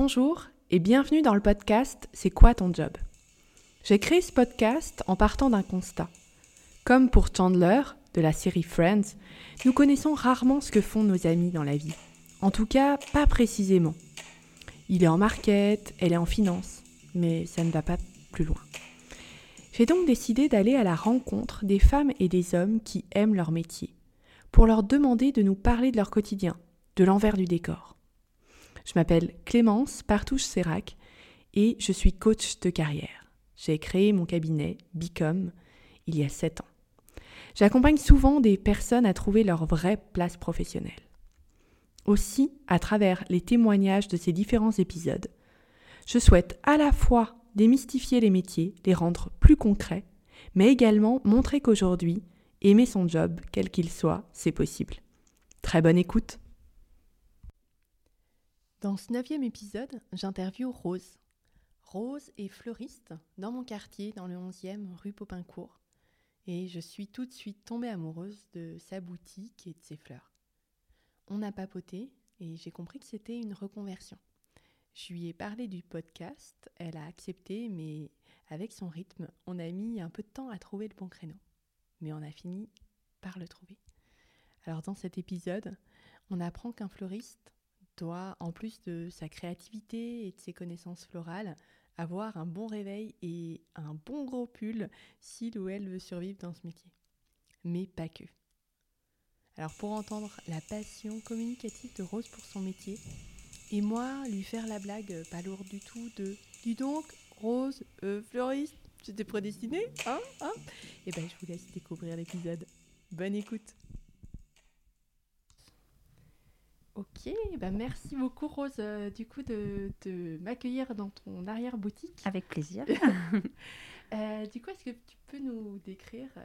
Bonjour et bienvenue dans le podcast C'est quoi ton job? J'ai créé ce podcast en partant d'un constat. Comme pour Chandler de la série Friends, nous connaissons rarement ce que font nos amis dans la vie. En tout cas, pas précisément. Il est en market, elle est en finance, mais ça ne va pas plus loin. J'ai donc décidé d'aller à la rencontre des femmes et des hommes qui aiment leur métier, pour leur demander de nous parler de leur quotidien, de l'envers du décor. Je m'appelle Clémence Partouche-Sérac et je suis coach de carrière. J'ai créé mon cabinet Bicom il y a 7 ans. J'accompagne souvent des personnes à trouver leur vraie place professionnelle. Aussi, à travers les témoignages de ces différents épisodes, je souhaite à la fois démystifier les métiers, les rendre plus concrets, mais également montrer qu'aujourd'hui, aimer son job, quel qu'il soit, c'est possible. Très bonne écoute Dans ce neuvième épisode, j'interviewe Rose. Rose est fleuriste dans mon quartier, dans le 11e rue Popincourt, et je suis tout de suite tombée amoureuse de sa boutique et de ses fleurs. On a papoté et j'ai compris que c'était une reconversion. Je lui ai parlé du podcast, elle a accepté, mais avec son rythme, on a mis un peu de temps à trouver le bon créneau. Mais on a fini par le trouver. Alors dans cet épisode, on apprend qu'un fleuriste doit, en plus de sa créativité et de ses connaissances florales, avoir un bon réveil et un bon gros pull s'il ou elle veut survivre dans ce métier. Mais pas que. Alors pour entendre la passion communicative de Rose pour son métier, et moi lui faire la blague pas lourde du tout de Dis donc, Rose, euh, fleuriste, j'étais prédestinée, hein, hein? Et ben je vous laisse découvrir l'épisode. Bonne écoute Ok, ben merci beaucoup Rose euh, du coup de, de m'accueillir dans ton arrière-boutique. Avec plaisir. Euh, du coup, est-ce que tu peux nous décrire euh,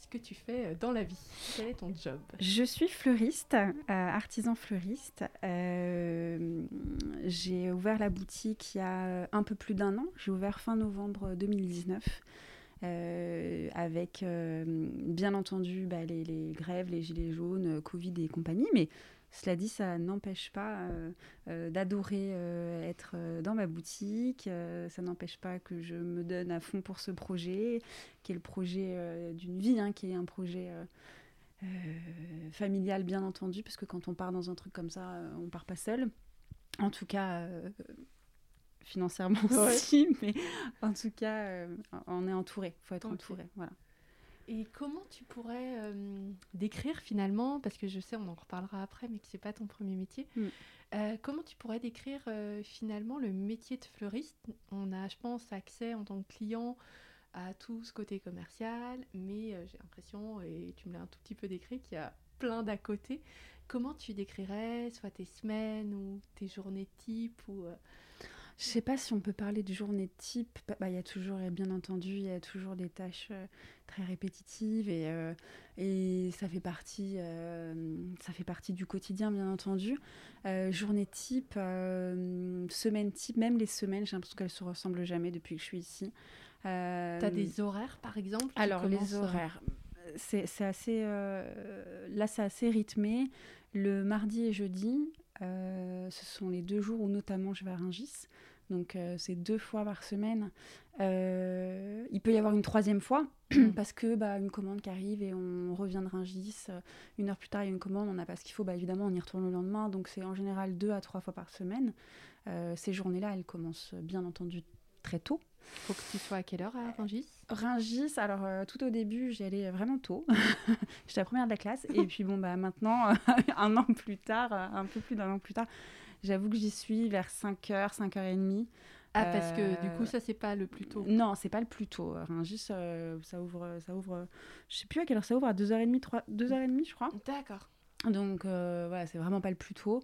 ce que tu fais dans la vie? Quel est ton job? Je suis fleuriste, artisan fleuriste. J'ai ouvert la boutique il y a un peu plus d'un an. J'ai ouvert fin novembre 2019. euh, avec euh, bien entendu bah, les, les grèves, les gilets jaunes, euh, Covid et compagnie, mais cela dit, ça n'empêche pas euh, euh, d'adorer euh, être dans ma boutique, ça n'empêche pas que je me donne à fond pour ce projet, qui est le projet d'une vie, hein, qui est un projet euh, familial bien entendu, parce que quand on part dans un truc comme ça, euh, on part pas seul. En tout cas, euh, financièrement Ouais. aussi, mais en tout cas, on est entouré. Il faut être entouré. Voilà. Et comment tu pourrais euh, décrire finalement, parce que je sais, on en reparlera après, mais que c'est pas ton premier métier, Mm. euh, comment tu pourrais décrire euh, finalement le métier de fleuriste? On a, je pense, accès en tant que client à tout ce côté commercial, mais j'ai l'impression, et tu me l'as un tout petit peu décrit, qu'il y a plein d'à côté. Comment tu décrirais soit tes semaines ou tes journées type ou Je sais pas si on peut parler de journée type. Bah, bah, Il y a toujours, et bien entendu, il y a toujours des tâches euh, très répétitives et, euh, et ça, fait partie, euh, ça fait partie du quotidien, bien entendu. Journée type, semaine type, même les semaines, j'ai l'impression qu'elles se ressemblent jamais depuis que je suis ici. Euh, T'as des horaires par exemple alors les horaires, c'est c'est assez, là c'est assez rythmé. Le mardi et jeudi, euh, ce sont les deux jours où notamment je vais à Rungis. Donc euh, c'est deux fois par semaine. Euh, il peut y avoir une troisième fois parce que bah, une commande qui arrive et on revient de Rungis. Une heure plus tard il y a une commande, on n'a pas ce qu'il faut. Bah, évidemment on y retourne le lendemain. Donc c'est en général deux à trois fois par semaine. Ces journées-là, elles commencent bien entendu très tôt. Faut que tu sois à quelle heure à Rungis? Ringis, alors euh, tout au début, j'y allais vraiment tôt. J'étais la première de la classe. Et puis bon, bah maintenant, un an plus tard, euh, un peu plus d'un an plus tard, j'avoue que j'y suis vers 5h, 5h30. Ah, parce que du Euh, coup, ça, c'est pas le plus tôt. Non, c'est pas le plus tôt. Ringis, euh, ça ouvre, ça ouvre, je sais plus à quelle heure ça ouvre, à 2h30, 3... 2h30 je crois. D'accord. Donc euh, voilà, c'est vraiment pas le plus tôt.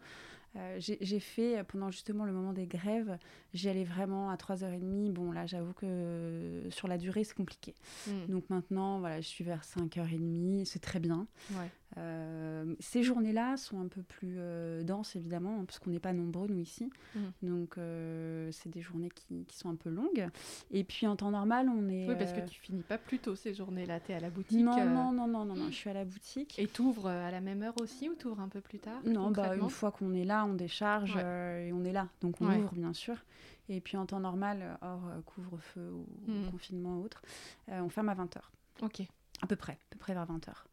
Euh, j'ai fait, euh, pendant justement le moment des grèves, j'y allais vraiment à 3h30. Bon, là, j'avoue que sur la durée, c'est compliqué. Mm. Donc maintenant, voilà, je suis vers 5h30, c'est très bien. Ouais. Euh, ces journées-là sont un peu plus euh, denses, évidemment, hein, parce qu'on n'est pas nombreux, nous, ici. Mm. Donc, euh, c'est des journées qui, qui sont un peu longues. Et puis, en temps normal, on est... Oui, parce que tu finis pas plus tôt ces journées-là. Tu es à la boutique. Non, non, non, non, non, non, je suis à la boutique. Et t'ouvres à la même heure aussi ou t'ouvres un peu plus tard Non, bah, une fois qu'on est là, on décharge Ouais. et on est là. Donc on Ouais. ouvre, bien sûr. Et puis en temps normal, hors couvre-feu ou Mhm. confinement ou autre, on ferme à 20h. Ok. À peu près, à peu près vers 20h.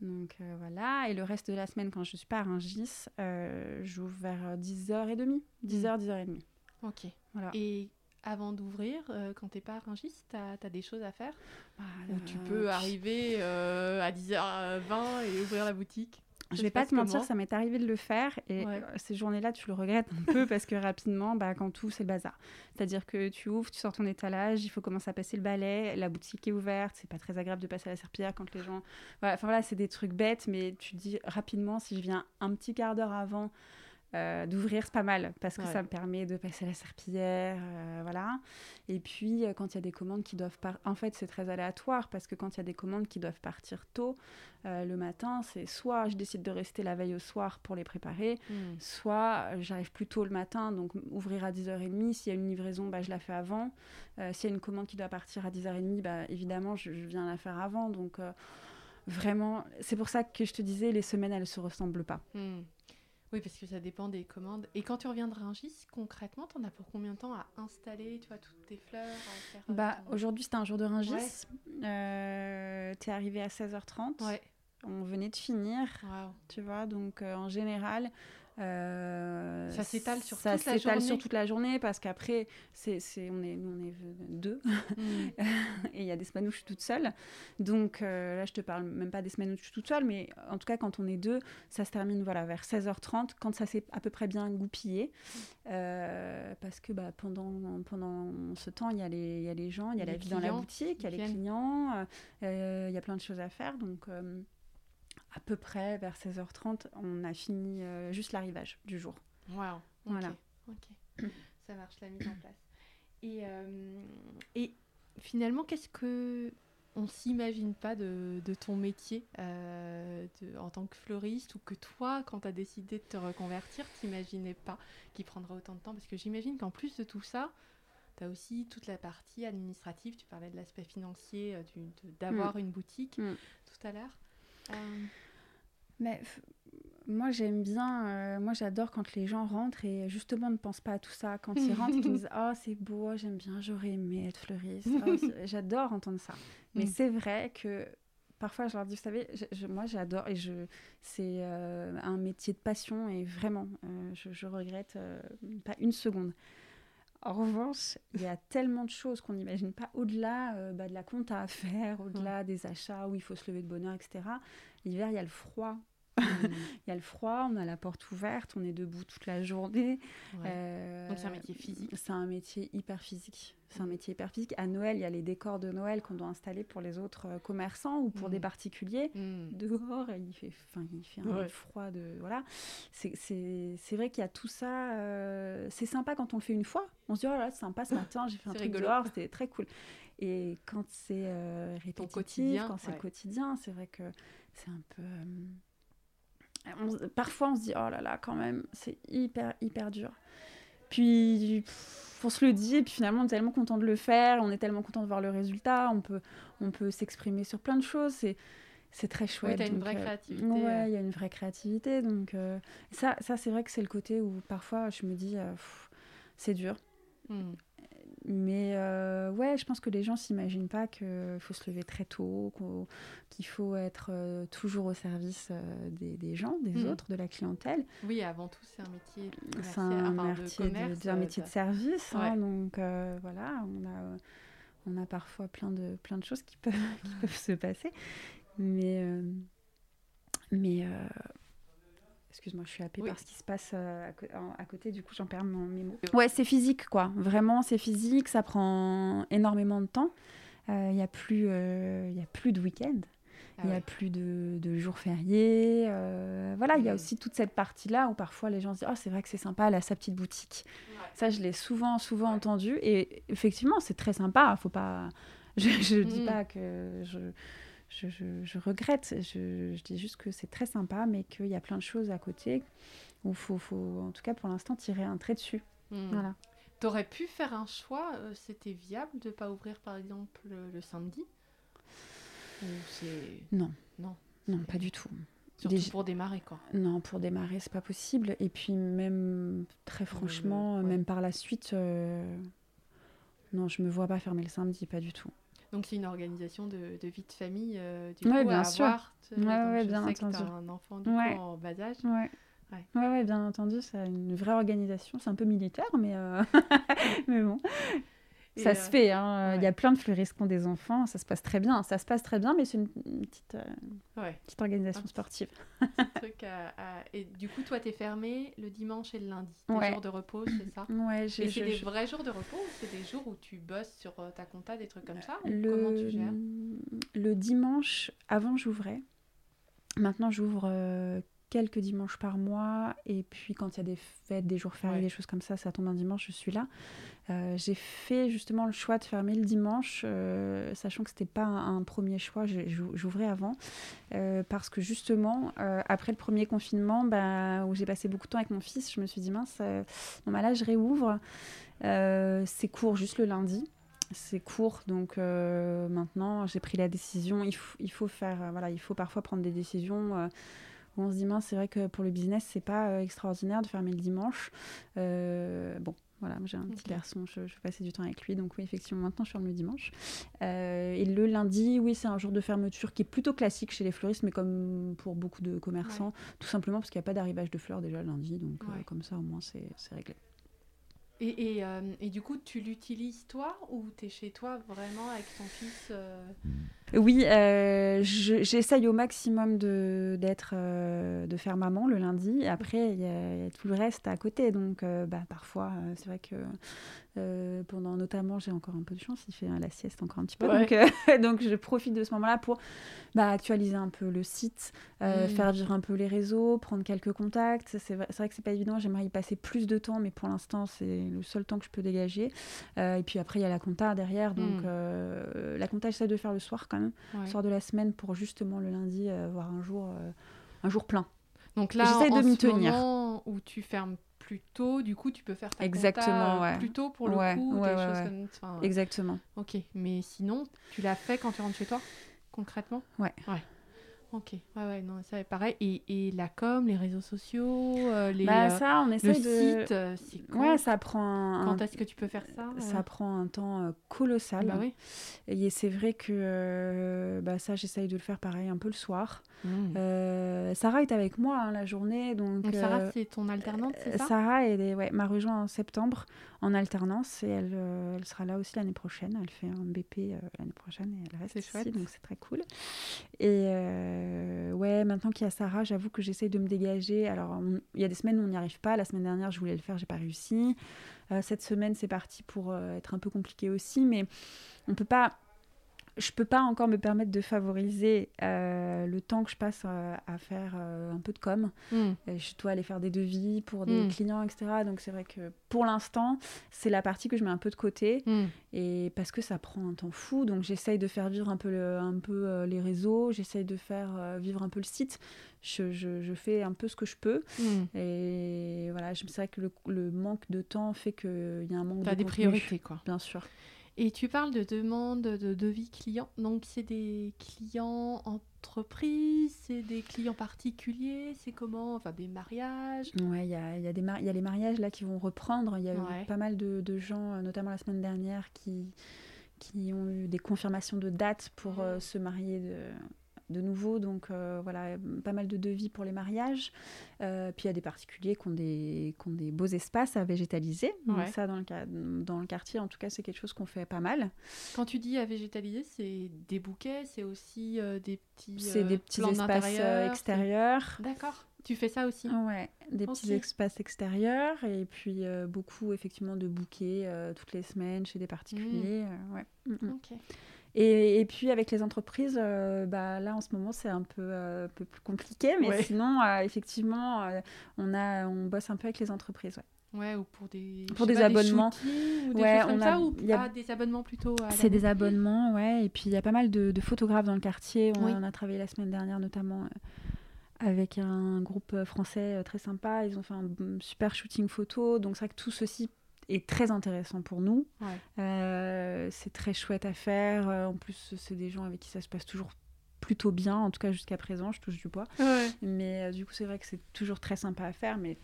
Donc euh, voilà. Et le reste de la semaine, quand je suis pas à Rungis, euh, j'ouvre vers 10h30. 10h, 10h30. Ok. Voilà. Et avant d'ouvrir, euh, quand t'es pas à Rungis, t'as as des choses à faire? Bah, Ou euh, tu peux arriver euh, à 10h20 et ouvrir la boutique? Je vais pas te mentir, ça m'est arrivé de le faire et Ouais. euh, ces journées-là, tu le regrettes un peu parce que rapidement, bah, quand tout, c'est le bazar. C'est-à-dire que tu ouvres, tu sors ton étalage, il faut commencer à passer le balai, la boutique est ouverte, c'est pas très agréable de passer à la serpillière quand les gens. Voilà, enfin voilà, c'est des trucs bêtes, mais tu dis rapidement, si je viens un petit quart d'heure avant. Euh, d'ouvrir c'est pas mal parce que Ouais. ça me permet de passer la serpillière euh, voilà et puis euh, quand il y a des commandes qui doivent partir en fait c'est très aléatoire parce que quand il y a des commandes qui doivent partir tôt le matin, c'est soit je décide de rester la veille au soir pour les préparer, Hmm. soit j'arrive plus tôt le matin, donc ouvrir à 10h30. S'il y a une livraison, bah, je la fais avant. S'il y a une commande qui doit partir à 10h30, bah, évidemment, je, je viens la faire avant. Donc vraiment, c'est pour ça que je te disais, les semaines, elles se ressemblent pas. Hmm. Oui, parce que ça dépend des commandes. Et quand tu reviens de Rungis, concrètement, t'en as pour combien de temps à installer, tu vois, toutes tes fleurs, à faire euh, Bah, ton- aujourd'hui, c'était un jour de Ringis. Euh, T'es arrivé à 16h30. Ouais. On venait de finir, tu vois, donc euh, en général. Euh, Ça s'étale sur ça toute la s'étale sur journée. toute la journée parce qu'après c'est on est nous on est deux. Hmm. et il y a des semaines où je suis toute seule. Donc euh, là je te parle même pas des semaines où je suis toute seule mais en tout cas quand on est deux ça se termine voilà vers 16h30 quand ça s'est à peu près bien goupillé. Euh, parce que bah, pendant pendant ce temps il y a les y a les gens il y a Les la vie dans la boutique il y a les clients il y a plein de choses à faire. Donc à peu près vers 16h30 on a fini euh, juste l'arrivage du jour ok, Voilà. Ok. Ça marche la mise en place. Et, euh, et finalement, qu'est-ce que on s'imagine pas de, de ton métier euh, de- en tant que fleuriste ou que toi, quand tu as décidé de te reconvertir, t'imaginais pas qu'il prendrait autant de temps? Parce que j'imagine qu'en plus de tout ça, tu as aussi toute la partie administrative. Tu parlais de l'aspect financier, d'avoir une boutique Mm. tout à l'heure. Euh, Mais moi, j'aime bien, euh, moi, j'adore quand les gens rentrent et justement ne pensent pas à tout ça. Quand ils rentrent, ils me disent Oh, c'est beau, j'aime bien, j'aurais aimé être fleuriste. Oh, j'adore entendre ça. Mais Mm. c'est vrai que parfois, je leur dis Vous savez, je- je- moi, j'adore et je, c'est euh, un métier de passion et vraiment, euh, je, je regrette pas une seconde. En revanche, il y a tellement de choses qu'on n'imagine pas au-delà euh, bah, de la compta à faire, au-delà des achats où il faut se lever de bonne heure, etc. L'hiver, il y a le froid. Il y a le froid, on a la porte ouverte, on est debout toute la journée. ouais. Euh, Donc c'est un métier physique. C'est un métier hyper physique. C'est un métier hyper physique. À Noël, il y a les décors de Noël qu'on doit installer pour les autres euh, commerçants ou pour Mm. des particuliers. Mm. Dehors, il fait, enfin, il fait un Ouais. froid de voilà. C'est- vrai qu'il y a tout ça. euh, c'est sympa quand on le fait une fois. On se dit oh là, c'est sympa ce matin, j'ai fait un truc rigolo. dehors, c'était très cool. Et quand c'est euh, répétitif, quotidien, quand c'est ouais. le quotidien, c'est vrai que c'est un peu. On parfois, on se dit oh là là, quand même, c'est hyper hyper dur. Puis on se le dit, et puis finalement, on est tellement content de le faire, on est tellement content de voir le résultat, on peut, on peut s'exprimer sur plein de choses. C'est, c'est très chouette. t'as une donc, vraie euh, créativité, Ouais, il y a une vraie créativité. Donc, euh, ça, ça c'est vrai que c'est le côté où parfois je me dis, euh, c'est dur. Mm. Mais euh, ouais, je pense que les gens s'imaginent pas qu'il faut se lever très tôt, qu'il faut être euh, toujours au service euh, des, des gens, des Mhm. autres, de la clientèle. Oui, avant tout, c'est un métier C'est un, enfin, métier de- commerce, de- un euh, métier de service. hein, donc euh, voilà, on a, on a parfois plein de, plein de choses qui peuvent, qui peuvent se passer. Mais, euh, mais excuse-moi, je suis happée Oui. par ce qui se passe euh, à, côté, du coup j'en perds mon, mes mots. Ouais, c'est physique quoi. Vraiment, c'est physique, ça prend énormément de temps. Il n'y a, plus, euh, y a plus de week-end. Ah Il n'y a plus de, de jours fériés. euh, voilà, il y a aussi toute cette partie-là où parfois les gens se disent Oh, c'est vrai que c'est sympa, elle a sa petite boutique. Ça, je l'ai souvent, souvent entendu. Et effectivement, c'est très sympa. Faut pas... Je ne dis Mm. pas que je, je, je, regrette. Je, je, dis juste que c'est très sympa, mais qu'il y a plein de choses à côté où il faut, faut, en tout cas pour l'instant, tirer un trait dessus. Hmm. Voilà. T'aurais pu faire un choix, euh, c'était viable de pas ouvrir par exemple le, samedi? Ou Non. Non. Non, pas du tout. Surtout Déjà- pour démarrer quoi. Non, pour démarrer, c'est pas possible. Et puis même, très franchement, ouais. même par la suite, euh, non, je me vois pas fermer le samedi, pas du tout. Donc c'est une organisation de, de vie de famille euh, du Ouais, coup bien à sûr. avoir. tu- Ouais, bien entendu. un enfant du coup en bas âge. Ouais. Ouais. Ouais, ouais, bien entendu, c'est une vraie organisation. C'est un peu militaire, mais, euh, mais bon. Ça euh, se fait, hein. il y a plein de fleuristes qui ont des enfants, ça se passe très bien. Ça se passe très bien, mais c'est une, une petite, euh, Ouais. petite organisation petit- sportive. truc à- à- Et du coup toi t'es fermé le dimanche et le lundi. Des Ouais. jours de repos, c'est ça Ouais, Et c'est des je- vrais jours de repos ou c'est des jours où tu bosses sur euh, ta compta, des trucs comme ça le... Comment tu gères? le dimanche, avant j'ouvrais. Maintenant j'ouvre euh, quelques dimanches par mois. Et puis quand il y a des fêtes, des jours fériés, Ouais. des choses comme ça, ça tombe un dimanche, je suis là. Euh, j'ai fait justement le choix de fermer le dimanche, euh, sachant que c'était pas un, un premier choix, j'ouvrais avant, euh, parce que justement, après le premier confinement, bah, où j'ai passé beaucoup de temps avec mon fils, je me suis dit, mince, bon, bah là, je réouvre, c'est court, juste le lundi. C'est court, donc euh, maintenant j'ai pris la décision. Il, faut- il faut faire, euh, voilà, il faut parfois prendre des décisions euh, où on se dit mince, c'est vrai que pour le business c'est pas euh, extraordinaire de fermer le dimanche. Euh, bon, voilà, j'ai un petit garçon, je, je vais passer du temps avec lui, donc oui, effectivement, maintenant je ferme le dimanche. Euh, et le lundi, oui, c'est un jour de fermeture qui est plutôt classique chez les fleuristes, mais comme pour beaucoup de commerçants, tout simplement parce qu'il n'y a pas d'arrivage de fleurs déjà le lundi, donc euh, comme ça au moins c'est c'est réglé. Et, et, euh, et du coup, tu l'utilises toi ou tu es chez toi vraiment avec ton fils euh, Oui, euh, je- j'essaye au maximum de d'être, euh, de faire maman le lundi. Après, il y, a il y a tout le reste à côté. Donc, euh, bah, parfois, c'est vrai que pendant notamment, j'ai encore un peu de chance. Il fait la sieste encore un petit peu. Ouais. Donc, donc, je profite de ce moment-là pour bah, actualiser un peu le site, Mm. faire vivre un peu les réseaux, prendre quelques contacts. C'est vrai, vrai que c'est pas évident. J'aimerais y passer plus de temps, mais pour l'instant, c'est le seul temps que je peux dégager. Et puis après, il y a la compta derrière. Donc, Mm. la compta, j'essaie de faire le soir quand même ouais. soir de la semaine pour justement le lundi euh, avoir un jour, euh, un jour plein. Donc là, J'essaie de m'y tenir. moment où tu fermes plus tôt, du coup, tu peux faire ta Exactement, compta, euh, ouais. plus tôt pour le Ouais, coup, ouais, des choses comme enfin, Exactement. Ok, mais sinon, tu l'as fait quand tu rentres chez toi, concrètement? Ouais. Ouais. Ok, ouais, ouais, non, ça pareil. Et, et la com, les réseaux sociaux, euh, les, bah euh, ça, on le essaie de. site, euh, c'est Ouais, ça prend un, quand est-ce que tu peux faire ça ça euh prend un temps colossal. Bah oui. Et c'est vrai que bah, ça, j'essaye de le faire pareil un peu le soir. Mmh. Sarah est avec moi hein, la journée, donc. Donc Sarah, c'est ton alternante, c'est ça? Sarah elle est- ouais, m'a rejoint en septembre en alternance et elle, euh, elle sera là aussi l'année prochaine. Elle fait un BP euh, l'année prochaine et elle reste ici, chouette. donc c'est très cool. Et euh, ouais, maintenant qu'il y a Sarah, j'avoue que j'essaye de me dégager. Alors, il y a des semaines où on n'y arrive pas. La semaine dernière, je voulais le faire, j'ai pas réussi. Cette semaine, c'est parti pour être un peu compliqué aussi, mais on peut pas. Je peux pas encore me permettre de favoriser euh, le temps que je passe euh, à faire euh, un peu de com. Euh, Je dois aller faire des devis pour des Mm. clients, etc. Donc c'est vrai que pour l'instant, c'est la partie que je mets un peu de côté Mmh. et parce que ça prend un temps fou. Donc j'essaye de faire vivre un peu, le- un peu les réseaux, j'essaye de faire vivre un peu le site. Je, je- je fais un peu ce que je peux Mmh. et voilà. je- C'est vrai que le, le manque de temps fait qu'il y a un manque T'as de des contenu, priorités, quoi. bien sûr. Et tu parles de demande de devis clients. Donc, c'est des clients entreprises, c'est des clients particuliers, c'est comment Enfin, des mariages Ouais, il y a, y, a y a les mariages là qui vont reprendre. Il y a Ouais. eu pas mal de, de gens, euh, notamment la semaine dernière, qui, qui ont eu des confirmations de dates pour euh, se marier de, de nouveau. Donc euh, voilà, pas mal de devis pour les mariages. Euh, puis il y a des particuliers qui ont des, qui ont des beaux espaces à végétaliser. Donc Ouais. ça, dans le, dans le quartier, en tout cas, c'est quelque chose qu'on fait pas mal. Quand tu dis à végétaliser, c'est des bouquets, c'est aussi euh, des petits. C'est des petits espaces extérieurs. D'accord. Tu fais ça aussi Ouais, des petits espaces extérieurs et puis beaucoup effectivement de bouquets toutes les semaines chez des particuliers. euh, ouais. Mm, mm. Ok. Et, et puis avec les entreprises, euh, bah, là en ce moment c'est un peu, euh, peu plus compliqué, mais Ouais. sinon euh, effectivement euh, on, a, on bosse un peu avec les entreprises. ouais. Ouais, ou pour des, pour des abonnements. ou des ouais, choses comme ça, ou y a... des abonnements plutôt C'est des abonnements, ouais. Et puis il y a pas mal de, photographes dans le quartier. On, a travaillé la semaine dernière notamment avec un groupe français très sympa. Ils ont fait un super shooting photo. Donc c'est vrai que tout ceci est très intéressant pour nous. Euh, c'est très chouette à faire. En plus, c'est des gens avec qui ça se passe toujours plutôt bien, en tout cas jusqu'à présent, je touche du bois. Mais du coup, c'est vrai que c'est toujours très sympa à faire, mais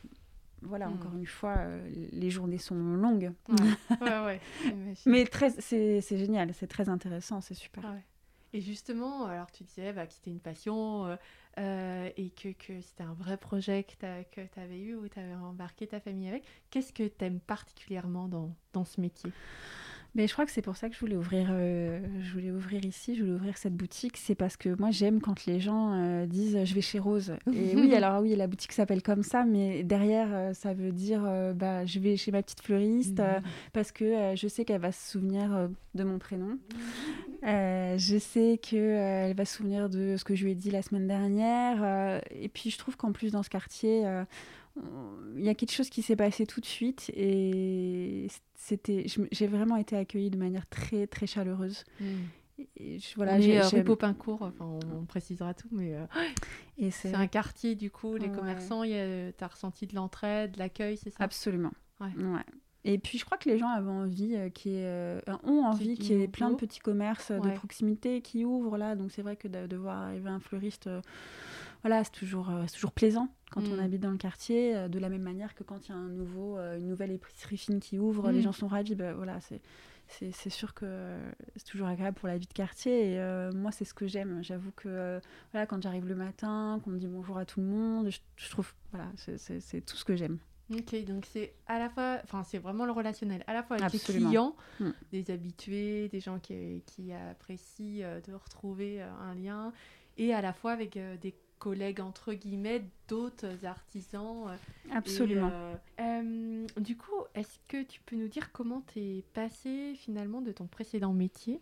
voilà, encore hmm. une fois, euh, les journées sont longues. Ouais, Mais très, c'est, génial, c'est très intéressant, c'est super. Et justement, alors tu disais bah, que c'était une passion euh, euh, et que, c'était un vrai projet que tu avais eu ou tu avais embarqué ta famille avec. Qu'est-ce que tu aimes particulièrement dans ce métier? Mais je crois que c'est pour ça que je voulais ouvrir, euh, je voulais ouvrir ici, je voulais ouvrir cette boutique. C'est parce que moi j'aime quand les gens euh, disent je vais chez Rose. Et oui, alors oui, la boutique s'appelle comme ça, mais derrière euh, ça veut dire bah je vais chez ma petite fleuriste mhm. parce que je sais qu'elle va se souvenir de mon prénom. je sais qu'elle va se souvenir de ce que je lui ai dit la semaine dernière. et puis je trouve qu'en plus dans ce quartier il y a quelque chose qui s'est passé tout de suite et c'était j'ai vraiment été accueillie de manière très très chaleureuse. Mm. et voilà j'ai rue Popincourt enfin on, précisera tout mais euh, et c'est un quartier du coup les commerçants tu as ressenti de l'entraide de l'accueil c'est ça? Absolument. Ouais. Et puis je crois que les gens avaient envie, euh, qui euh, ont envie qu'il y ait plein de petits commerces de proximité qui ouvrent là. Donc c'est vrai que de, voir arriver un fleuriste voilà, c'est toujours, euh, toujours plaisant quand on mm. habite dans le quartier, euh, de la même manière que quand il y a un nouveau, euh, une nouvelle épicerie fine qui ouvre, les mm. gens sont ravis. Ben, voilà, c'est c'est sûr que c'est toujours agréable pour la vie de quartier. Et moi, c'est ce que j'aime. J'avoue que voilà, quand j'arrive le matin, qu'on me dit bonjour à tout le monde, je, trouve, voilà, c'est tout ce que j'aime. Ok, donc c'est à la fois, enfin c'est vraiment le relationnel, à la fois avec les clients, mm. des habitués, des gens qui, qui apprécient de retrouver un lien, et à la fois avec des collègues entre guillemets d'autres artisans. Euh, Absolument. Euh, euh, du coup, est-ce que tu peux nous dire comment tu es passé finalement de ton précédent métier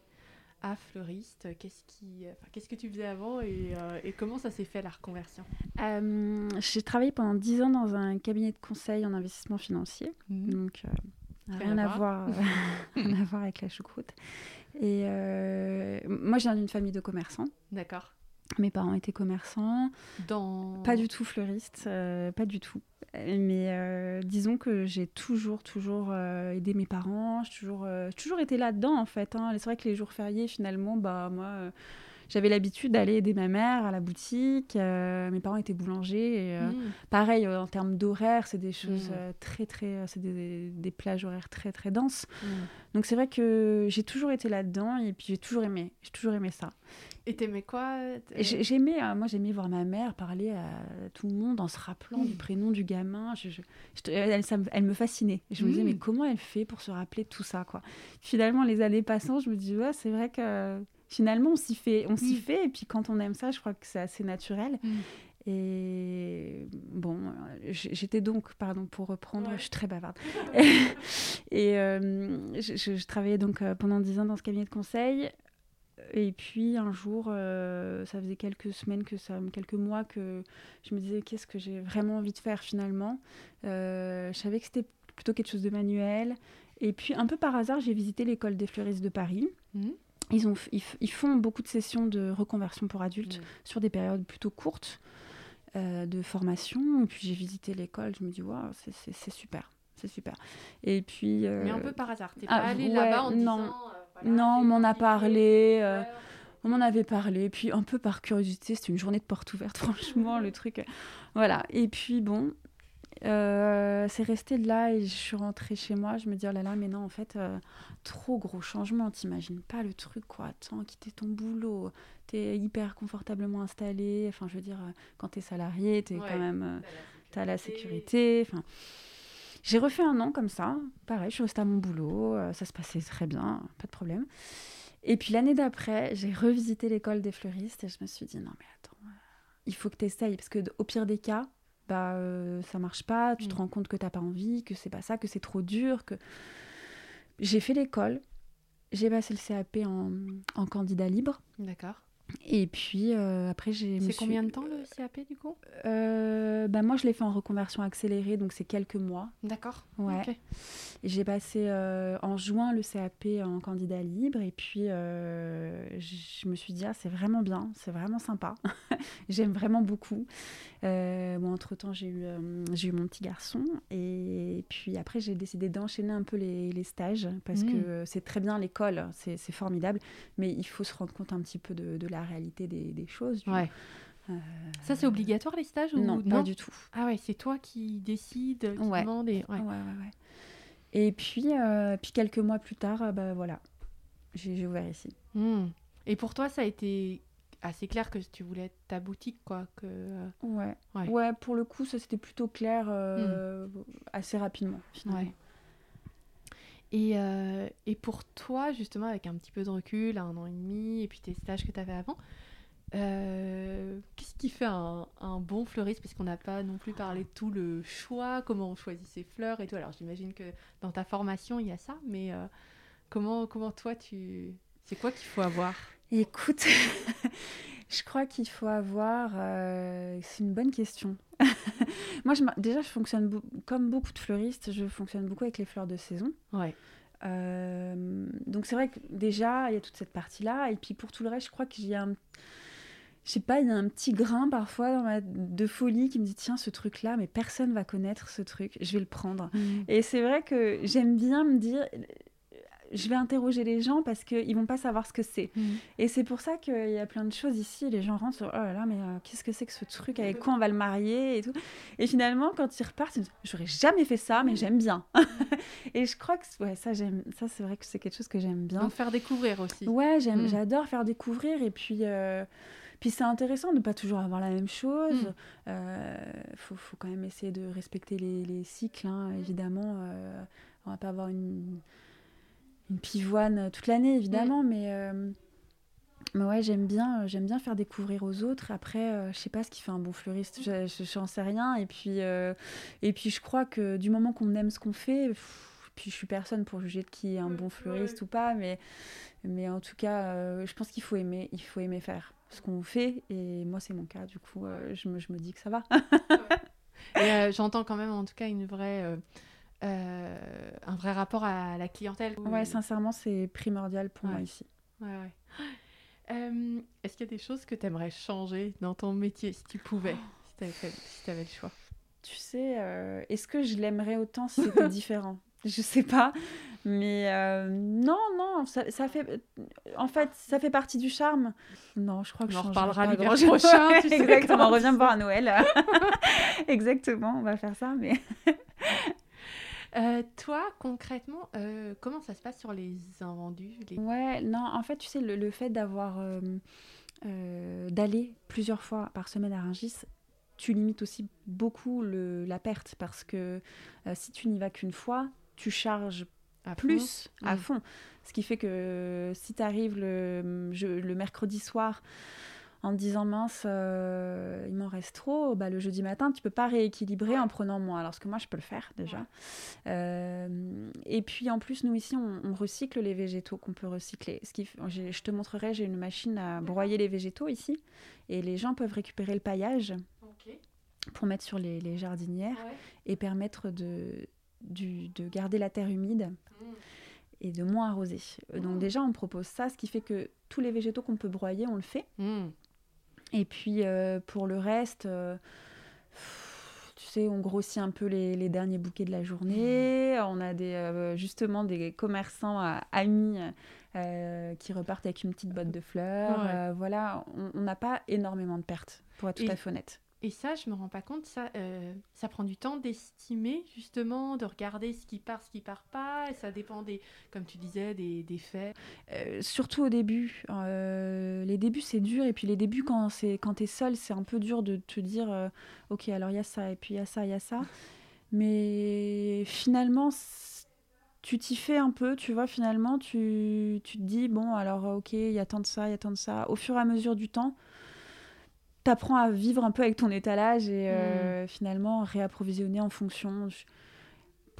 à fleuriste? Qu'est-ce qui, qu'est-ce que tu faisais avant et, et comment ça s'est fait la reconversion? J'ai travaillé pendant 10 ans dans un cabinet de conseil en investissement financier. Mmh. Donc rien, à voir, rien à voir avec la choucroute. Et moi, je viens d'une famille de commerçants. D'accord. Mes parents étaient commerçants. Dans... Pas du tout fleuristes, euh, pas du tout. Mais euh, disons que j'ai toujours, toujours euh, aidé mes parents. J'ai toujours, toujours été là-dedans, en fait. Hein. C'est vrai que les jours fériés, finalement, bah, moi, j'avais l'habitude d'aller aider ma mère à la boutique. mes parents étaient boulangers. Et, mmh. Pareil, en termes d'horaire, c'est des choses mmh. très, très... C'est des, des, plages horaires très, très denses. Mmh. Donc c'est vrai que j'ai toujours été là-dedans et puis j'ai toujours aimé. J'ai toujours aimé ça. Et t'aimais quoi J'aimais, euh, moi j'aimais voir ma mère parler à tout le monde en se rappelant du prénom du gamin. elle, elle, me fascinait. je me disais, mais mmh. comment elle fait pour se rappeler tout ça quoi? Finalement, les années passant, je me dis, ouais, c'est vrai que finalement on s'y fait, on s'y mmh. fait. Et puis quand on aime ça, je crois que c'est assez naturel. Et bon, j'étais donc, pardon pour reprendre, je suis très bavarde. et euh, je, je, travaillais donc euh, pendant dix ans dans ce cabinet de conseil. Et puis un jour, euh, ça faisait quelques semaines, que ça, quelques mois que je me disais qu'est-ce que j'ai vraiment envie de faire finalement? Euh, je savais que c'était plutôt quelque chose de manuel. Et puis un peu par hasard, j'ai visité l'école des fleuristes de Paris. Mmh. Ils, ont, ils, font beaucoup de sessions de reconversion pour adultes mmh. sur des périodes plutôt courtes euh, de formation. Et puis j'ai visité l'école, je me dis, waouh, c'est super, c'est super. Et puis... Mais un peu par hasard, t'es ah, pas allé là-bas en disant non, on m'en a parlé. Euh, on m'en avait parlé. Puis un peu par curiosité, c'était une journée de porte ouverte, franchement, le truc. Euh, voilà. Et puis bon, euh, c'est resté de là et je suis rentrée chez moi. Je me dis, oh là là, mais non, en fait, trop gros changement. T'imagines pas le truc, quoi. Attends, quitter ton boulot. T'es hyper confortablement installé. Enfin, je veux dire, quand t'es salarié, t'es quand même. T'as la sécurité. Enfin. J'ai refait un an comme ça. Pareil, je suis restée à mon boulot. Euh, ça se passait très bien, pas de problème. Et puis l'année d'après, j'ai revisité l'école des fleuristes et je me suis dit non mais attends, euh, il faut que tu essayes parce que au pire des cas, bah euh, ça marche pas, tu te mm. rends compte que t'as pas envie, que c'est pas ça, que c'est trop dur, que j'ai fait l'école, j'ai passé le CAP en, en candidat libre. D'accord. Et puis euh, après, j'ai. C'est combien de temps le CAP du coup? Euh, bah, Moi, je l'ai fait en reconversion accélérée, donc c'est quelques mois. D'accord. Ouais. Et j'ai passé euh, en juin le CAP en candidat libre, et puis je me suis dit, ah, c'est vraiment bien, c'est vraiment sympa. J'aime vraiment beaucoup. bon, entre-temps, j'ai eu, eu mon petit garçon, et puis après, j'ai décidé d'enchaîner un peu les, les stages, parce mmh. que c'est très bien l'école, c'est formidable, mais il faut se rendre compte un petit peu de, de la réalité des, choses. Ouais. Euh, ça, c'est obligatoire les stages ou... non, pas du tout. Ah ouais, c'est toi qui décides, qui ouais. demande et... Ouais. Ouais, et puis, euh, puis quelques mois plus tard, euh, bah, voilà, j'ai ouvert ici. Hmm. Et pour toi, ça a été assez clair que tu voulais ta boutique, quoi. Que... Ouais. ouais. pour le coup, ça c'était plutôt clair hmm. assez rapidement, finalement. Et, euh, et, pour toi, justement, avec un petit peu de recul, un an et demi, et puis tes stages que tu avais avant, euh, qu'est-ce qui fait un, bon fleuriste? Parce qu'on n'a pas non plus parlé de tout le choix, comment on choisit ses fleurs et tout. Alors j'imagine que dans ta formation, il y a ça, mais euh, comment, comment toi, tu... c'est quoi qu'il faut avoir? Écoute, je crois qu'il faut avoir... c'est une bonne question. Moi, je, déjà, je fonctionne comme beaucoup de fleuristes, je fonctionne beaucoup avec les fleurs de saison. Ouais. Euh, donc c'est vrai que déjà, il y a toute cette partie-là. Et puis pour tout le reste, je crois qu'il y a un... Je sais pas, il y a un petit grain parfois dans ma... de folie qui me dit tiens, ce truc-là, mais personne va connaître ce truc, je vais le prendre. Mmh. Et c'est vrai que j'aime bien me dire je vais interroger les gens parce qu'ils vont pas savoir ce que c'est. Mm. Et c'est pour ça qu'il y a plein de choses ici. Les gens rentrent sur oh là là, mais euh, qu'est-ce que c'est que ce truc? Avec quoi on va le marier et tout? Et finalement, quand ils repartent, ils disent j'aurais jamais fait ça, mais j'aime bien. et je crois que ouais, ça, j'aime. Ça, c'est vrai que c'est quelque chose que j'aime bien. Donc faire découvrir aussi. Ouais, j'aime, mm. j'adore faire découvrir. Et puis. Euh, puis c'est intéressant de ne pas toujours avoir la même chose. Il mm. euh, faut, faut, quand même essayer de respecter les, les cycles, hein, évidemment. Euh, on va pas avoir une, une pivoine toute l'année, évidemment, mais, euh, mais ouais, j'aime bien, euh, j'aime bien faire découvrir aux autres. Après, euh, je sais pas ce qui fait un bon fleuriste, je n'en sais rien. Et puis, et puis, je crois que du moment qu'on aime ce qu'on fait, puis je suis personne pour juger de qui est un bon fleuriste ou pas, mais, mais en tout cas, je pense qu'il faut aimer, il faut aimer faire ce qu'on fait. Et moi, c'est mon cas, du coup, je me, je, me, dis que ça va. et j'entends quand même, en tout cas, une vraie euh, un vrai rapport à la clientèle. Ouais, sincèrement, c'est primordial pour moi ici. Ouais, ouais. Euh, est-ce qu'il y a des choses que tu aimerais changer dans ton métier, si tu pouvais, si tu avais, le choix? Tu sais, euh, est-ce que je l'aimerais autant si c'était différent? Je sais pas, mais non, non, ça, ça, fait, en fait, ça fait partie du charme. Non, je crois que on je en reparlera l'hiver prochain. Tu sais Exactement, on revient me voir à Noël. Exactement, on va faire ça, mais euh, toi, concrètement, euh, comment ça se passe sur les invendus Ouais, non, en fait, tu sais, le, fait d'avoir euh, d'aller plusieurs fois par semaine à Rungis, tu limites aussi beaucoup le, la perte parce que si tu n'y vas qu'une fois, tu charges à plus à mm. fond. Ce qui fait que si tu arrives le, le mercredi soir en te disant mince, euh, il m'en reste trop, bah, le jeudi matin, tu peux pas rééquilibrer en prenant moins. Alors que moi, je peux le faire déjà. Euh, et puis en plus, nous ici, on, recycle les végétaux qu'on peut recycler. Ce qui, je te montrerai, j'ai une machine à broyer les végétaux ici, et les gens peuvent récupérer le paillage pour mettre sur les, jardinières et permettre de, de garder la terre humide. Mmh. et de moins arroser. Donc mmh. déjà, on propose ça, ce qui fait que tous les végétaux qu'on peut broyer, on le fait. Mmh. Et puis euh, pour le reste, euh, tu sais, on grossit un peu les, derniers bouquets de la journée. On a des, euh, justement des commerçants amis qui repartent avec une petite botte de fleurs. voilà, on n'a pas énormément de pertes, pour être tout à fait honnête. Et ça, je me rends pas compte, ça, euh, ça prend du temps d'estimer, justement, de regarder ce qui part, ce qui part pas. Et ça dépend, des, comme tu disais, des, des faits. Euh, surtout au début. Euh, les débuts, c'est dur. Et puis les débuts, quand, quand tu es seul, c'est un peu dur de te dire Ok, alors il y a ça, et puis il y a ça, il y a ça. Mais finalement, tu t'y fais un peu, tu vois, finalement, tu, tu te dis Bon, alors, ok, il y a tant de ça, il y a tant de ça. Au fur et à mesure du temps, t'apprends à vivre un peu avec ton étalage et euh, mm. finalement réapprovisionner en fonction.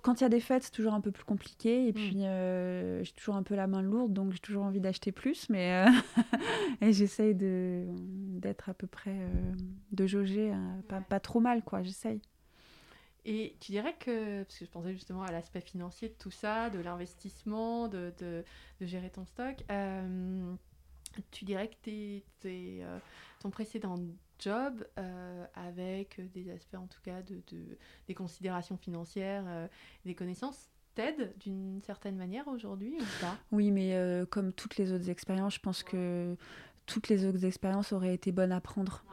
quand il y a des fêtes, c'est toujours un peu plus compliqué. Et mm. puis, euh, j'ai toujours un peu la main lourde, donc j'ai toujours envie d'acheter plus. Mais et j'essaye d'être à peu près, de jauger, pas, pas, trop mal, quoi. J'essaye. Et tu dirais que, parce que je pensais justement à l'aspect financier de tout ça, de l'investissement, de, de, de, gérer ton stock, tu dirais que t'es, euh, ton précédent job, euh, avec des aspects en tout cas de, de des considérations financières, euh, des connaissances, t'aide d'une certaine manière aujourd'hui ou pas? Oui, mais comme toutes les autres expériences, je pense que toutes les autres expériences auraient été bonnes à prendre.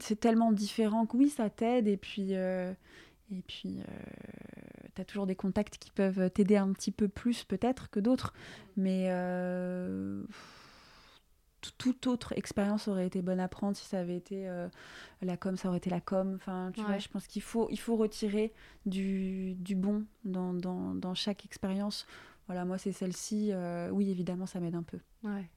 c'est tellement différent que oui, ça t'aide et puis et puis, euh, tu as toujours des contacts qui peuvent t'aider un petit peu plus peut-être que d'autres. Mais euh, toute autre expérience aurait été bonne à prendre. Si ça avait été euh, la com, ça aurait été la com. Enfin, tu vois, je pense qu'il faut, il faut retirer du, du bon dans, dans, dans, chaque expérience. Voilà, moi, c'est celle-ci. oui, évidemment, ça m'aide un peu. Ouais.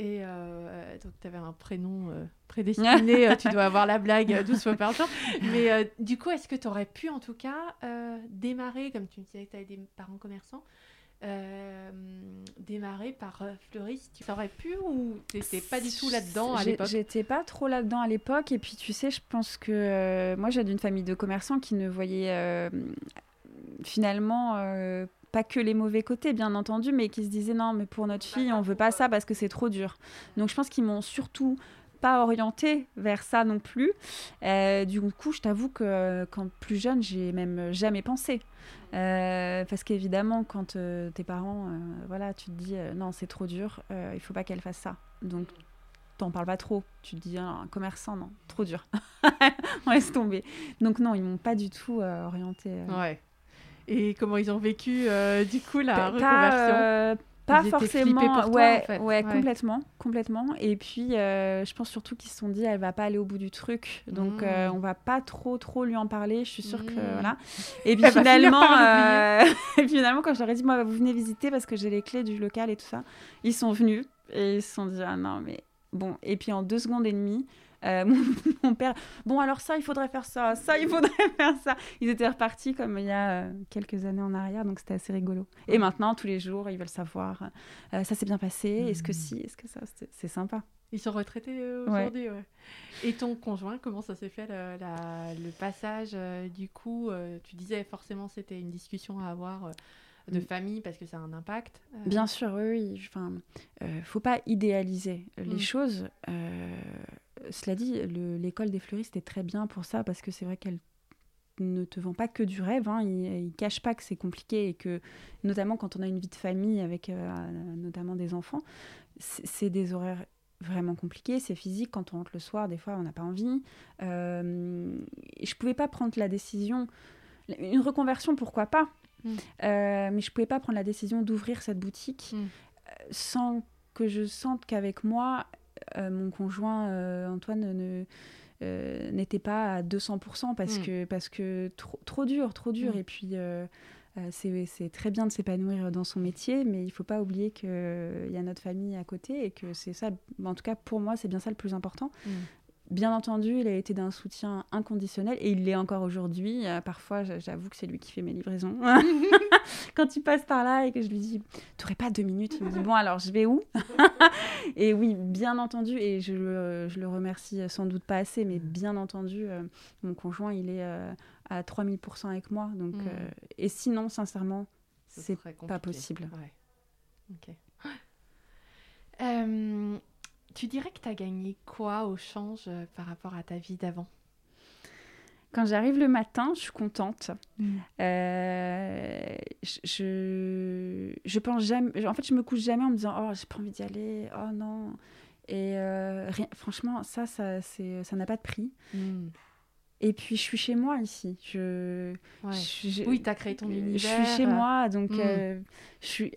Et euh, donc, tu avais un prénom euh, prédestiné, euh, tu dois avoir la blague 12 fois par jour. Mais du coup, est-ce que tu aurais pu, en tout cas, démarrer, comme tu me disais que tu avais des parents commerçants, démarrer par fleuriste Tu aurais pu ou tu pas du tout là-dedans à l'époque J'étais pas trop là-dedans à l'époque. Et puis, tu sais, je pense que moi, j'ai d'une famille de commerçants qui ne voyaient finalement pas que les mauvais côtés, bien entendu, mais qui se disaient non, mais pour notre fille, on veut pas ça parce que c'est trop dur. Donc je pense qu'ils m'ont surtout pas orienté vers ça non plus. Euh, du coup, je t'avoue que quand plus jeune, j'ai même jamais pensé. Euh, parce qu'évidemment, quand euh, tes parents, voilà, tu te dis non, c'est trop dur, il faut pas qu'elle fasse ça. Donc, t'en parles pas trop. Tu te dis un commerçant, non, trop dur. on laisse tomber. Donc, non, ils m'ont pas du tout orienté. Ouais. Et comment ils ont vécu euh, du coup la reconversion? Euh, Pas forcément, ouais, ouais, complètement, complètement. Et puis, euh, je pense surtout qu'ils se sont dit, elle va pas aller au bout du truc, donc mmh. on va pas trop, trop lui en parler. Je suis sûre que mmh. voilà. Et puis finalement, et finalement, quand je leur ai dit, moi, vous venez visiter parce que j'ai les clés du local et tout ça, ils sont venus et ils se sont dit, ah non, mais bon. Et puis en deux secondes et demie, euh, mon, père, bon alors ça, il faudrait faire ça, ça, il faudrait faire ça. Ils étaient repartis comme il y a euh, quelques années en arrière, donc c'était assez rigolo. Et maintenant, tous les jours, ils veulent savoir, euh, ça s'est bien passé, est-ce que mmh. si, est-ce que ça, c'est sympa. Ils sont retraités aujourd'hui, ouais. Et ton conjoint, comment ça s'est fait le, passage Du coup, tu disais forcément c'était une discussion à avoir de mmh. famille parce que ça a un impact Bien sûr, oui. Enfin, faut pas idéaliser les mmh. choses cela dit, l'école des fleuristes est très bien pour ça parce que c'est vrai qu'elle ne te vend pas que du rêve, hein. il ne cache pas que c'est compliqué et que, notamment quand on a une vie de famille avec euh, notamment des enfants, c'est des horaires vraiment compliqués, c'est physique, quand on rentre le soir, des fois on n'a pas envie. Euh, je ne pouvais pas prendre la décision, une reconversion pourquoi pas, mm. euh, mais je ne pouvais pas prendre la décision d'ouvrir cette boutique mm. sans que je sente qu'avec moi, euh, mon conjoint euh, Antoine ne euh, n'était pas à 200% parce mm. que parce que trop, trop dur trop dur mm. et puis c'est très bien de s'épanouir dans son métier, mais il ne faut pas oublier qu'il y a notre famille à côté et que c'est ça, en tout cas pour moi, c'est bien ça le plus important. Mm. Bien entendu, il a été d'un soutien inconditionnel et il l'est encore aujourd'hui. Euh, parfois, j'avoue que c'est lui qui fait mes livraisons. Quand il passe par là et que je lui dis Tu n'aurais pas deux minutes Il me dit Bon, alors je vais où? Et oui, bien entendu, et je, le remercie sans doute pas assez, mais bien entendu, euh, mon conjoint, il est euh, à 3000% avec moi. Donc, mm. et sinon, sincèrement, c'est pas possible. Ouais. Tu dirais que tu as gagné quoi au change euh, par rapport à ta vie d'avant? Quand j'arrive le matin, je suis contente. Mm. Euh, je, je pense jamais. En fait, je me couche jamais en me disant Oh, j'ai pas envie d'y aller. Oh non. Et euh, franchement, ça, ça, c'est, ça n'a pas de prix. Mm. Et puis, je suis chez moi ici. Je, oui, tu as créé ton univers. Je suis chez moi, donc mm. je suis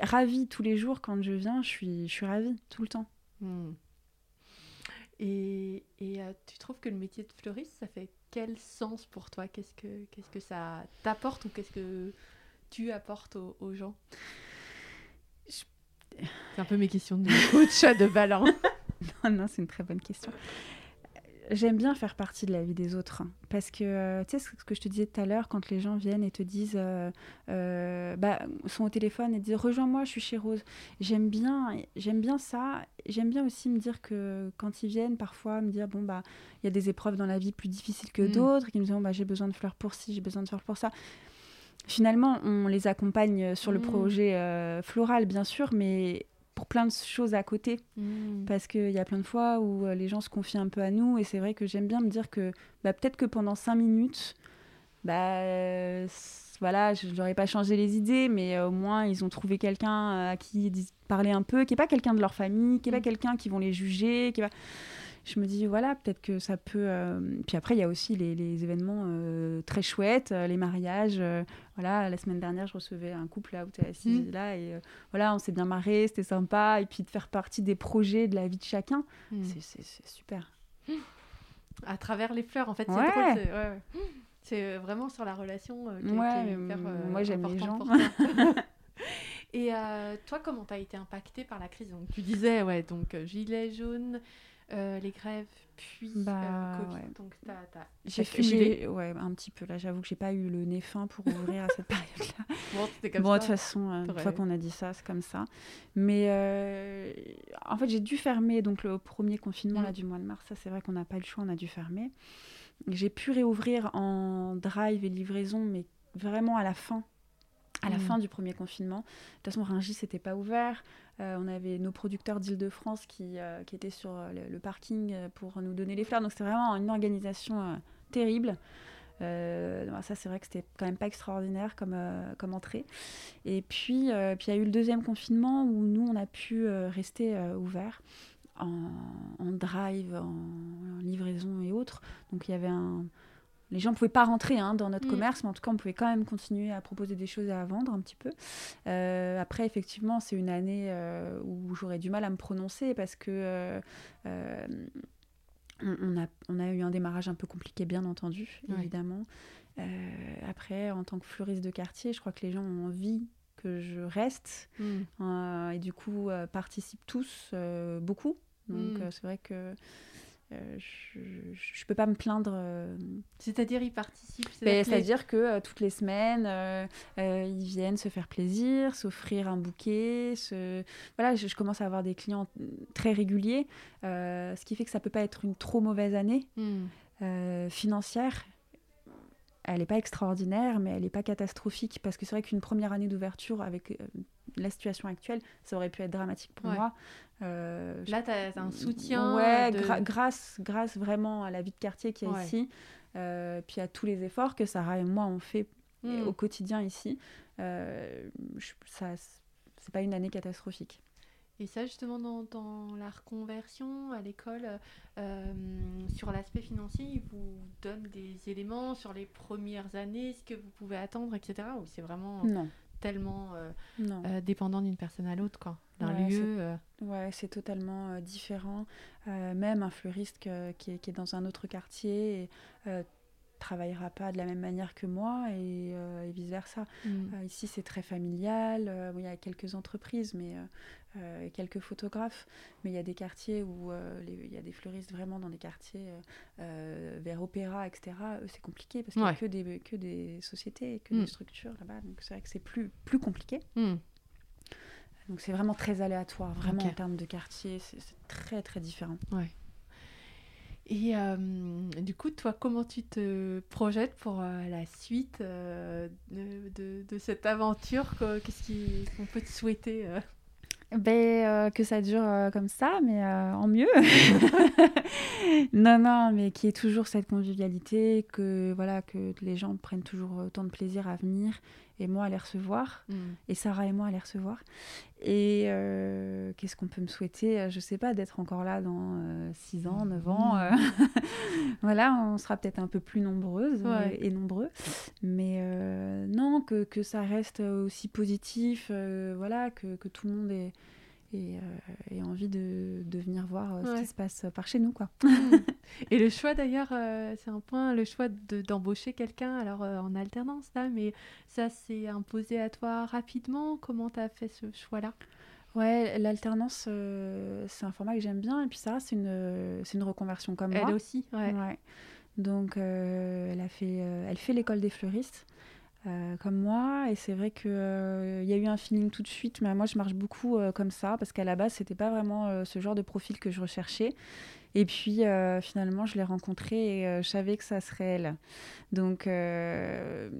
ravie tous les jours quand je viens. Je suis, je suis ravie tout le temps. Hmm. Et, et euh, tu trouves que le métier de fleuriste, ça fait quel sens pour toi? Qu'est-ce que qu'est-ce que ça t'apporte ou qu'est-ce que tu apportes aux, gens? C'est un peu mes questions de coach de ballon. non, non, c'est une très bonne question. J'aime bien faire partie de la vie des autres. hein, parce que, euh, tu sais, ce que je te disais tout à l'heure, quand les gens viennent et te disent, euh, euh, bah, sont au téléphone et disent Rejoins-moi, je suis chez Rose. J'aime bien, j'aime bien ça. J'aime bien aussi me dire que quand ils viennent, parfois, me dire Bon, bah, il y a des épreuves dans la vie plus difficiles que Mm. d'autres, qui me disent bah, J'ai besoin de fleurs pour ci, j'ai besoin de fleurs pour ça. Finalement, on les accompagne sur le Mm. projet floral, bien sûr, mais pour plein de choses à côté Mm. parce qu'il y a plein de fois où euh, les gens se confient un peu à nous et c'est vrai que j'aime bien me dire que bah, peut-être que pendant cinq minutes, bah, voilà, je n'aurais pas changé les idées, mais euh, au moins ils ont trouvé quelqu'un euh, à qui parler un peu, qui n'est pas quelqu'un de leur famille, qui n'est pas quelqu'un qui vont les juger. Qui va... Je me dis, voilà, peut-être que ça peut... euh, Puis après, il y a aussi les, les événements euh, très chouettes, euh, les mariages. voilà, la semaine dernière, je recevais un couple là où tu es assise Mm. là et voilà, on s'est bien marré, c'était sympa. Et puis de faire partie des projets de la vie de chacun, Mm. c'est- super. À travers les fleurs, en fait, c'est Ouais. drôle. C'est ouais, ouais. C'est, vraiment sur la relation euh, qui, est hyper, euh, moi, j'aime les gens. pour toi. Et euh, toi, comment tu as été impactée par la crise? Donc, tu disais, ouais, donc gilet jaune, euh, les grèves, puis Bah, euh, Covid. ouais. Donc, t'as, t'as, J'ai j'ai- ouais, un petit peu là, j'avoue que j'ai pas eu le nez fin pour ouvrir à cette période-là. Bon, c'était comme Bon, de toute façon, euh, une fois qu'on a dit ça, c'est comme ça. Mais euh, en fait, j'ai dû fermer donc le premier confinement Mm. là, du mois de mars. Ça, c'est vrai qu'on n'a pas eu le choix, on a dû fermer. J'ai pu réouvrir en drive et livraison, mais vraiment à la fin. À la Mm. fin du premier confinement. De toute façon, Rungis n'était pas ouvert. Euh, on avait nos producteurs d'Île-de-France qui, euh, qui étaient sur euh, le, le parking pour nous donner les fleurs. Donc, c'était vraiment une organisation euh, terrible. Bah, ça, c'est vrai que c'était quand même pas extraordinaire comme, comme entrée. Et puis, puis il y a eu le deuxième confinement où nous, on a pu rester ouverts en, en drive, en, en livraison et autres. Donc, il y avait un. Les gens ne pouvaient pas rentrer hein, dans notre Mm. commerce, mais en tout cas, on pouvait quand même continuer à proposer des choses et à vendre un petit peu. Euh, après, effectivement, c'est une année euh, où j'aurais du mal à me prononcer parce que euh, on, a, on a eu un démarrage un peu compliqué, bien entendu, Ouais. évidemment. Après, en tant que fleuriste de quartier, je crois que les gens ont envie que je reste Mm. et du coup participent tous beaucoup. Donc Mm. c'est vrai que euh, je, je peux pas me plaindre. euh, C'est-à-dire, ils participent. c'est-à-dire que les- C'est-à-dire que euh, toutes les semaines, ils viennent se faire plaisir, s'offrir un bouquet. Se... Voilà, je, je commence à avoir des clients très réguliers, ce qui fait que ça peut pas être une trop mauvaise année Mm. euh, financière. Elle n'est pas extraordinaire, mais elle n'est pas catastrophique parce que c'est vrai qu'une première année d'ouverture avec la situation actuelle, ça aurait pu être dramatique pour Ouais. moi. Euh, Là, tu as un soutien. Ouais, de- gra- grâce, grâce vraiment à la vie de quartier qui est Ouais. ici, euh, puis à tous les efforts que Sarah et moi on fait Mm. au quotidien ici. Euh, je- ça, c'est pas une année catastrophique. Et ça, justement, dans, dans la reconversion à l'école, euh, sur l'aspect financier, ils vous donnent des éléments sur les premières années, ce que vous pouvez attendre, etc. Ou c'est vraiment Non, tellement euh, euh, dépendant d'une personne à l'autre, quoi D'un Ouais, lieu. euh, Ouais, c'est totalement différent. Même un fleuriste que- qui, est, qui est dans un autre quartier et, travaillera pas de la même manière que moi et, euh, et vice versa. mm. Euh, ici, c'est très familial. euh, il y a quelques entreprises, mais et quelques photographes. Mais il y a des quartiers où les- il y a des fleuristes vraiment dans des quartiers vers Opéra, etc. C'est compliqué parce qu'il n'y Ouais. a que des, que des sociétés, que Mm. des structures là-bas. Donc c'est vrai que c'est plus, plus compliqué. Mm. Donc c'est vraiment très aléatoire, vraiment en termes de quartier. C'est c'est très, très différent. Ouais. Et euh, du coup, toi, comment tu te projettes pour euh, la suite euh, de, de- de cette aventure Qu'est-ce qu'on peut te souhaiter Ben, que ça dure comme ça, mais en mieux. non, non, mais qu'il y ait toujours cette convivialité, que voilà, que les gens prennent toujours autant de plaisir à venir et moi à les recevoir, Mm. et Sarah et moi à les recevoir. Et euh, qu'est-ce qu'on peut me souhaiter? Je sais pas, d'être encore là dans 6 ans, 9 ans. euh. voilà, on sera peut-être un peu plus nombreuses euh, Ouais. et nombreux. Mais euh, non, que, que ça reste aussi positif, euh, voilà, que, que tout le monde ait, euh, ait envie de, de venir voir euh, ce qui se passe par chez nous. quoi. Et le choix d'ailleurs, euh, c'est un point, le choix de- d'embaucher quelqu'un, alors euh, en alternance là, mais ça s'est imposé à toi rapidement? Comment tu as fait ce choix-là? Ouais, l'alternance, euh, c'est un format que j'aime bien. Et puis Sarah, c'est une, c'est une reconversion comme Elle moi. aussi, ouais. Ouais. Donc, euh, elle, a fait, euh, elle fait l'école des fleuristes. Euh, comme moi et c'est vrai qu'il y a eu un feeling tout de suite mais moi je marche beaucoup euh, comme ça parce qu'à la base c'était pas vraiment euh, ce genre de profil que je recherchais et puis euh, finalement je l'ai rencontrée et euh, je savais que ça serait elle donc euh,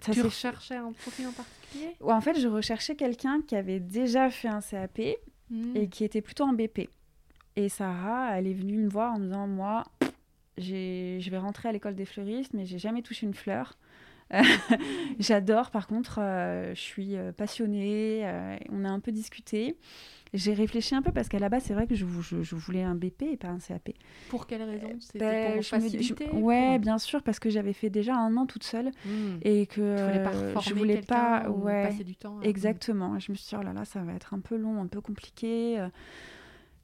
ça Tu recherchais un profil en particulier? Ouais, en fait, je recherchais quelqu'un qui avait déjà fait un CAP Hmm. et qui était plutôt en BP. Et Sarah, elle est venue me voir en me disant Moi, je vais rentrer à l'école des fleuristes, mais j'ai jamais touché une fleur. J'adore, par contre, euh, je suis euh, passionnée. euh, on a un peu discuté. J'ai réfléchi un peu parce qu'à la base, c'est vrai que je, vou- je- je voulais un BP et pas un CAP. Pour quelle raison? C'était Ben, pour je je- ouais, bien sûr, parce que j'avais fait déjà un an toute seule Hmm. et que pas je voulais pas, quelqu'un ou ouais, passer du temps. à- Exactement. Je me suis dit, oh là là, ça va être un peu long, un peu compliqué.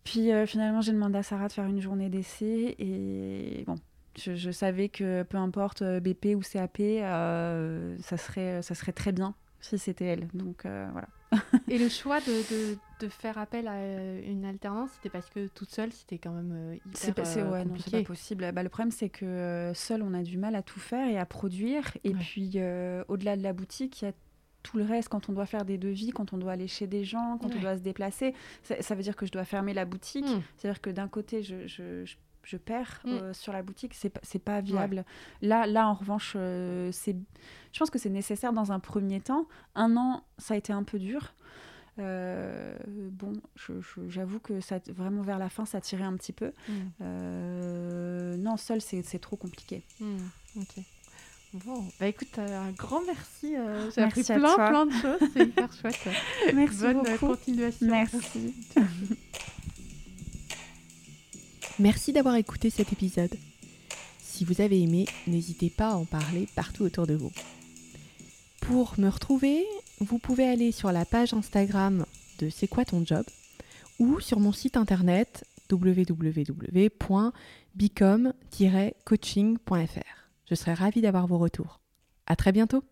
Puis euh, finalement, j'ai demandé à Sarah de faire une journée d'essai. Et bon, je, je savais que peu importe euh, BP ou CAP, euh, ça, serait, ça serait très bien si c'était elle. Donc euh, voilà. Et le choix de, de, de faire appel à une alternance, c'était parce que toute seule, c'était quand même hyper C'est pas, c'est- ouais, non, c'est compliqué. pas possible. Bah, le problème, c'est que euh, seul, on a du mal à tout faire et à produire. Et Ouais. puis, euh, au-delà de la boutique, il y a tout le reste. Quand on doit faire des devis, quand on doit aller chez des gens, quand Ouais. on doit se déplacer, ça, ça veut dire que je dois fermer la boutique. Hmm. C'est-à-dire que d'un côté, je, je, je, je perds Mm. euh, sur la boutique, c'est pas, viable. Là, là, en revanche, euh, c'est, je pense que c'est nécessaire dans un premier temps. Un an, ça a été un peu dur. Euh, bon, j'avoue que ça, vraiment vers la fin, ça tirait un petit peu. Euh, non, seul, c'est trop compliqué. Hmm, Ok. Bon, bah écoute, un grand merci. J'ai appris plein, plein de choses. C'est hyper chouette. Merci Bonne beaucoup. continuation. Merci. Merci d'avoir écouté cet épisode. Si vous avez aimé, n'hésitez pas à en parler partout autour de vous. Pour me retrouver, vous pouvez aller sur la page Instagram de C'est quoi ton job ou sur mon site internet www.bicom-coaching.fr. Je serai ravie d'avoir vos retours. À très bientôt!